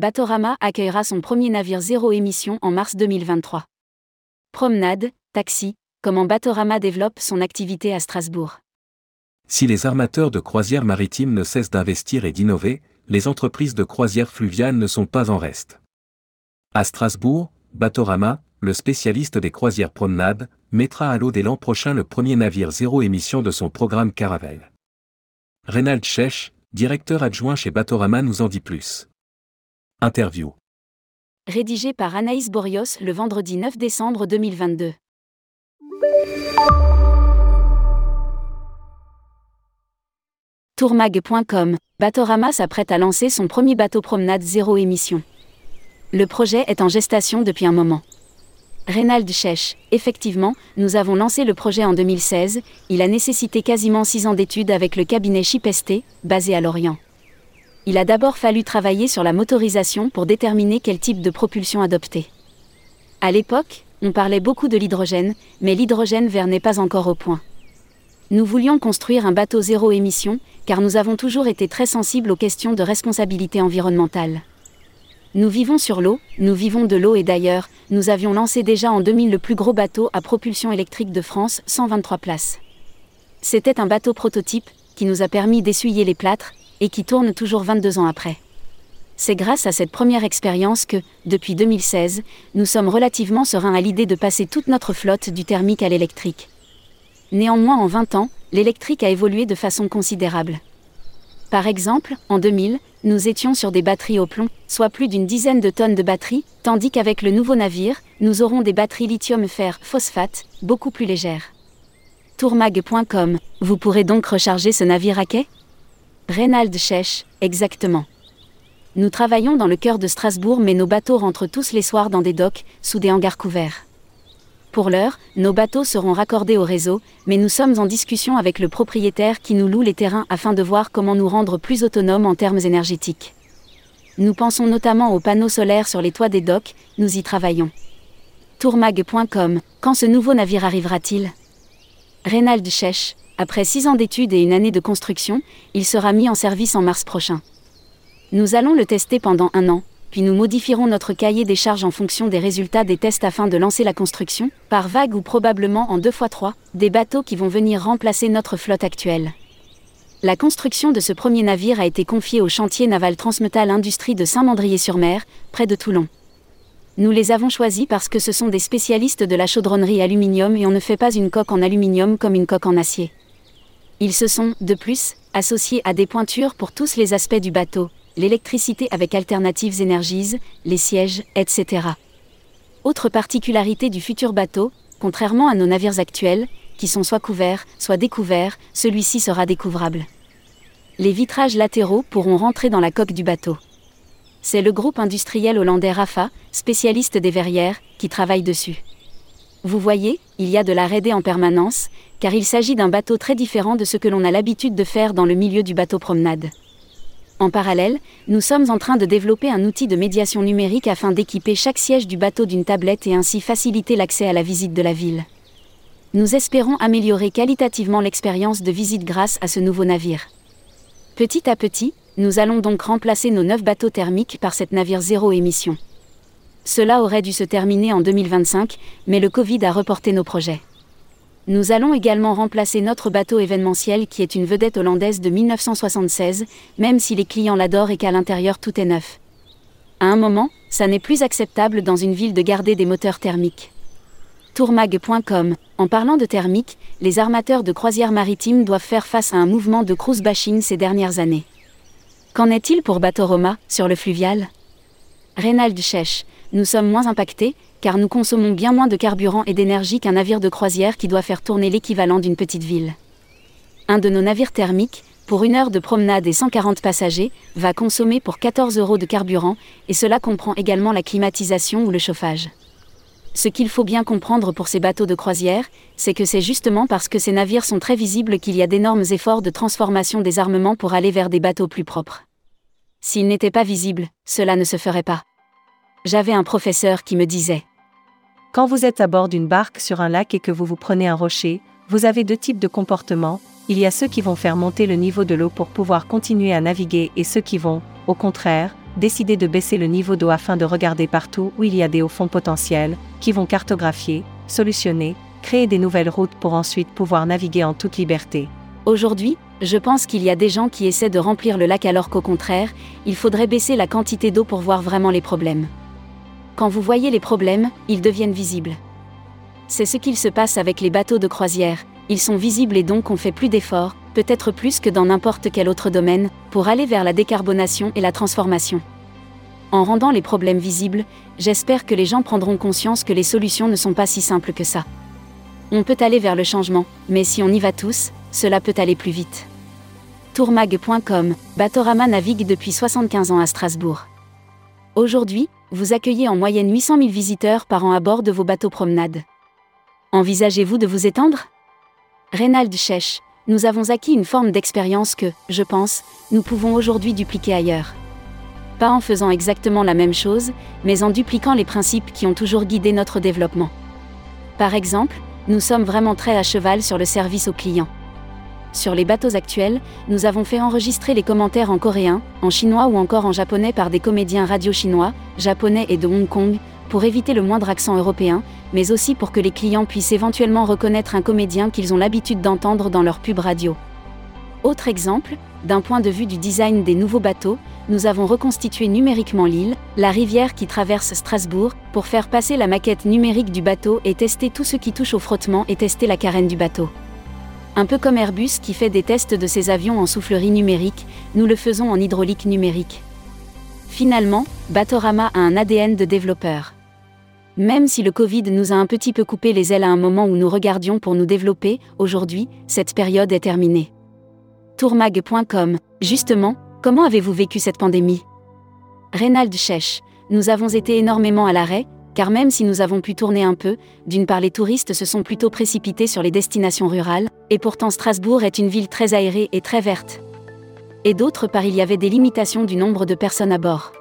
Batorama accueillera son premier navire zéro émission en mars 2023. Promenade, taxi, comment Batorama développe son activité à Strasbourg. Si les armateurs de croisières maritimes ne cessent d'investir et d'innover, les entreprises de croisières fluviales ne sont pas en reste. À Strasbourg, Batorama, le spécialiste des croisières promenades, mettra à l'eau dès l'an prochain le premier navire zéro émission de son programme Caravelle. Reynald Chech, directeur adjoint chez Batorama nous en dit plus. Interview. Rédigé par Anaïs Borios le vendredi 9 décembre 2022. Tourmag.com, Batorama s'apprête à lancer son premier bateau promenade zéro émission. Le projet est en gestation depuis un moment. Reynald Chech, effectivement, nous avons lancé le projet en 2016, il a nécessité quasiment six ans d'études avec le cabinet Chipest, basé à Lorient. Il a d'abord fallu travailler sur la motorisation pour déterminer quel type de propulsion adopter. À l'époque, on parlait beaucoup de l'hydrogène, mais l'hydrogène vert n'est pas encore au point. Nous voulions construire un bateau zéro émission, car nous avons toujours été très sensibles aux questions de responsabilité environnementale. Nous vivons sur l'eau, nous vivons de l'eau et d'ailleurs, nous avions lancé déjà en 2000 le plus gros bateau à propulsion électrique de France, 123 places. C'était un bateau prototype, qui nous a permis d'essuyer les plâtres, et qui tourne toujours 22 ans après. C'est grâce à cette première expérience que, depuis 2016, nous sommes relativement sereins à l'idée de passer toute notre flotte du thermique à l'électrique. Néanmoins, en 20 ans, l'électrique a évolué de façon considérable. Par exemple, en 2000, nous étions sur des batteries au plomb, soit plus d'une dizaine de tonnes de batteries, tandis qu'avec le nouveau navire, nous aurons des batteries lithium-fer-phosphate, beaucoup plus légères. Tourmag.com, vous pourrez donc recharger ce navire à quai? Reynald Chech, exactement. Nous travaillons dans le cœur de Strasbourg mais nos bateaux rentrent tous les soirs dans des docks, sous des hangars couverts. Pour l'heure, nos bateaux seront raccordés au réseau, mais nous sommes en discussion avec le propriétaire qui nous loue les terrains afin de voir comment nous rendre plus autonomes en termes énergétiques. Nous pensons notamment aux panneaux solaires sur les toits des docks, nous y travaillons. Tourmag.com, quand ce nouveau navire arrivera-t-il? Reynald Chech, après six ans d'études et une année de construction, il sera mis en service en mars prochain. Nous allons le tester pendant un an, puis nous modifierons notre cahier des charges en fonction des résultats des tests afin de lancer la construction, par vague ou probablement en deux fois trois, des bateaux qui vont venir remplacer notre flotte actuelle. La construction de ce premier navire a été confiée au chantier naval Transmetal Industrie de Saint-Mandrier-sur-Mer, près de Toulon. Nous les avons choisis parce que ce sont des spécialistes de la chaudronnerie aluminium et on ne fait pas une coque en aluminium comme une coque en acier. Ils se sont, de plus, associés à des pointures pour tous les aspects du bateau, l'électricité avec Alternatives Energies, les sièges, etc. Autre particularité du futur bateau, contrairement à nos navires actuels, qui sont soit couverts, soit découverts, celui-ci sera découvrable. Les vitrages latéraux pourront rentrer dans la coque du bateau. C'est le groupe industriel hollandais Rafa, spécialiste des verrières, qui travaille dessus. Vous voyez, il y a de la raidée en permanence, car il s'agit d'un bateau très différent de ce que l'on a l'habitude de faire dans le milieu du bateau promenade. En parallèle, nous sommes en train de développer un outil de médiation numérique afin d'équiper chaque siège du bateau d'une tablette et ainsi faciliter l'accès à la visite de la ville. Nous espérons améliorer qualitativement l'expérience de visite grâce à ce nouveau navire. Petit à petit, nous allons donc remplacer nos neuf bateaux thermiques par cette navire zéro émission. Cela aurait dû se terminer en 2025, mais le Covid a reporté nos projets. Nous allons également remplacer notre bateau événementiel qui est une vedette hollandaise de 1976, même si les clients l'adorent et qu'à l'intérieur tout est neuf. À un moment, ça n'est plus acceptable dans une ville de garder des moteurs thermiques. Tourmag.com En parlant de thermique, les armateurs de croisières maritimes doivent faire face à un mouvement de cruise bashing ces dernières années. Qu'en est-il pour Bateau Roma, sur le fluvial? Reynald Chech, nous sommes moins impactés, car nous consommons bien moins de carburant et d'énergie qu'un navire de croisière qui doit faire tourner l'équivalent d'une petite ville. Un de nos navires thermiques, pour une heure de promenade et 140 passagers, va consommer pour 14 euros de carburant, et cela comprend également la climatisation ou le chauffage. Ce qu'il faut bien comprendre pour ces bateaux de croisière, c'est que c'est justement parce que ces navires sont très visibles qu'il y a d'énormes efforts de transformation des armements pour aller vers des bateaux plus propres. S'ils n'étaient pas visibles, cela ne se ferait pas. J'avais un professeur qui me disait Quand vous êtes à bord d'une barque sur un lac et que vous vous prenez un rocher, vous avez deux types de comportements. Il y a ceux qui vont faire monter le niveau de l'eau pour pouvoir continuer à naviguer et ceux qui vont, au contraire, décidez de baisser le niveau d'eau afin de regarder partout où il y a des hauts fonds potentiels, qui vont cartographier, solutionner, créer des nouvelles routes pour ensuite pouvoir naviguer en toute liberté. Aujourd'hui, je pense qu'il y a des gens qui essaient de remplir le lac alors qu'au contraire, il faudrait baisser la quantité d'eau pour voir vraiment les problèmes. Quand vous voyez les problèmes, ils deviennent visibles. C'est ce qu'il se passe avec les bateaux de croisière, ils sont visibles et donc on fait plus d'efforts, peut-être plus que dans n'importe quel autre domaine, pour aller vers la décarbonation et la transformation. En rendant les problèmes visibles, j'espère que les gens prendront conscience que les solutions ne sont pas si simples que ça. On peut aller vers le changement, mais si on y va tous, cela peut aller plus vite. Tourmag.com, Batorama navigue depuis 75 ans à Strasbourg. Aujourd'hui, vous accueillez en moyenne 800 000 visiteurs par an à bord de vos bateaux promenades. Envisagez-vous de vous étendre? Reynald Chech, nous avons acquis une forme d'expérience que, je pense, nous pouvons aujourd'hui dupliquer ailleurs. Pas en faisant exactement la même chose, mais en dupliquant les principes qui ont toujours guidé notre développement. Par exemple, nous sommes vraiment très à cheval sur le service aux clients. Sur les bateaux actuels, nous avons fait enregistrer les commentaires en coréen, en chinois ou encore en japonais par des comédiens radio chinois, japonais et de Hong Kong, pour éviter le moindre accent européen, mais aussi pour que les clients puissent éventuellement reconnaître un comédien qu'ils ont l'habitude d'entendre dans leur pub radio. Autre exemple, d'un point de vue du design des nouveaux bateaux, nous avons reconstitué numériquement l'île, la rivière qui traverse Strasbourg, pour faire passer la maquette numérique du bateau et tester tout ce qui touche au frottement et tester la carène du bateau. Un peu comme Airbus qui fait des tests de ses avions en soufflerie numérique, nous le faisons en hydraulique numérique. Finalement, Batorama a un ADN de développeur. Même si le Covid nous a un petit peu coupé les ailes à un moment où nous regardions pour nous développer, aujourd'hui, cette période est terminée. Tourmag.com, justement, comment avez-vous vécu cette pandémie? Reynald Chech, nous avons été énormément à l'arrêt, car même si nous avons pu tourner un peu, d'une part les touristes se sont plutôt précipités sur les destinations rurales, et pourtant Strasbourg est une ville très aérée et très verte. Et d'autre part il y avait des limitations du nombre de personnes à bord.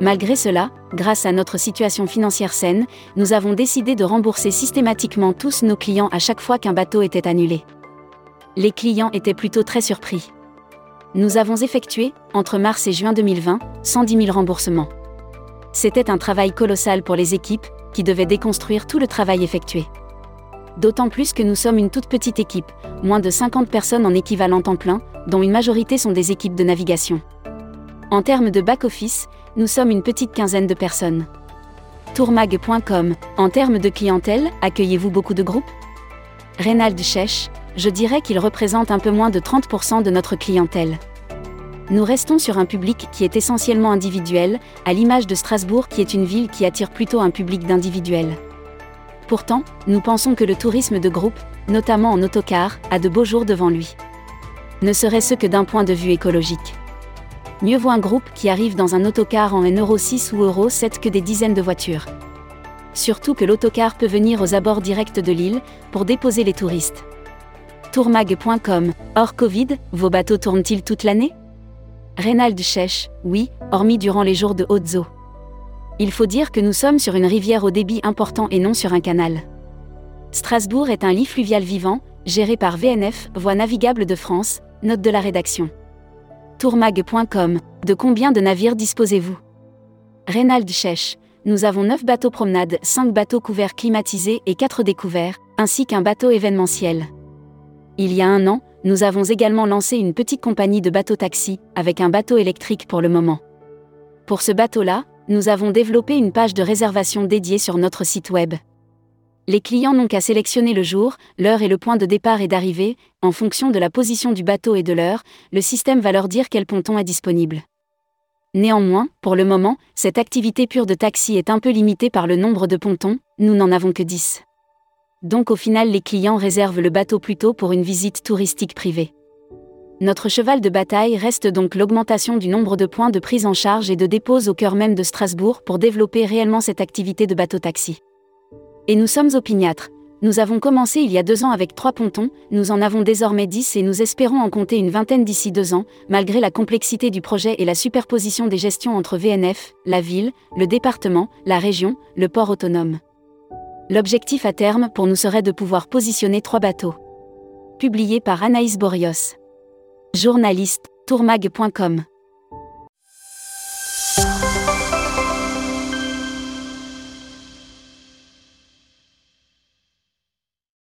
Malgré cela, grâce à notre situation financière saine, nous avons décidé de rembourser systématiquement tous nos clients à chaque fois qu'un bateau était annulé. Les clients étaient plutôt très surpris. Nous avons effectué, entre mars et juin 2020, 110 000 remboursements. C'était un travail colossal pour les équipes, qui devaient déconstruire tout le travail effectué. D'autant plus que nous sommes une toute petite équipe, moins de 50 personnes en équivalent temps plein, dont une majorité sont des équipes de navigation. En termes de back-office, nous sommes une petite quinzaine de personnes. Tourmag.com, en termes de clientèle, accueillez-vous beaucoup de groupes? Reynald Chech, je dirais qu'il représente un peu moins de 30% de notre clientèle. Nous restons sur un public qui est essentiellement individuel, à l'image de Strasbourg qui est une ville qui attire plutôt un public d'individuels. Pourtant, nous pensons que le tourisme de groupe, notamment en autocar, a de beaux jours devant lui. Ne serait-ce que d'un point de vue écologique. Mieux vaut un groupe qui arrive dans un autocar en N Euro 6 ou Euro 7 que des dizaines de voitures. Surtout que l'autocar peut venir aux abords directs de l'île pour déposer les touristes. Tourmag.com, hors Covid, vos bateaux tournent-ils toute l'année? Reynald Chech, oui, hormis durant les jours de haute eaux. Il faut dire que nous sommes sur une rivière au débit important et non sur un canal. Strasbourg est un lit fluvial vivant, géré par VNF, Voie navigable de France, note de la rédaction tourmag.com. De combien de navires disposez-vous? Reynald Chech. Nous avons 9 bateaux promenades, 5 bateaux couverts climatisés et 4 découverts, ainsi qu'un bateau événementiel. Il y a un an, nous avons également lancé une petite compagnie de bateaux taxi, avec un bateau électrique pour le moment. Pour ce bateau-là, nous avons développé une page de réservation dédiée sur notre site web. Les clients n'ont qu'à sélectionner le jour, l'heure et le point de départ et d'arrivée, en fonction de la position du bateau et de l'heure, le système va leur dire quel ponton est disponible. Néanmoins, pour le moment, cette activité pure de taxi est un peu limitée par le nombre de pontons, nous n'en avons que 10. Donc au final les clients réservent le bateau plutôt pour une visite touristique privée. Notre cheval de bataille reste donc l'augmentation du nombre de points de prise en charge et de dépose au cœur même de Strasbourg pour développer réellement cette activité de bateau-taxi. Et nous sommes opiniâtres. Nous avons commencé il y a deux ans avec trois pontons, nous en avons désormais dix et nous espérons en compter une vingtaine d'ici deux ans, malgré la complexité du projet et la superposition des gestions entre VNF, la ville, le département, la région, le port autonome. L'objectif à terme pour nous serait de pouvoir positionner trois bateaux. Publié par Anaïs Borios. Journaliste, tourmag.com.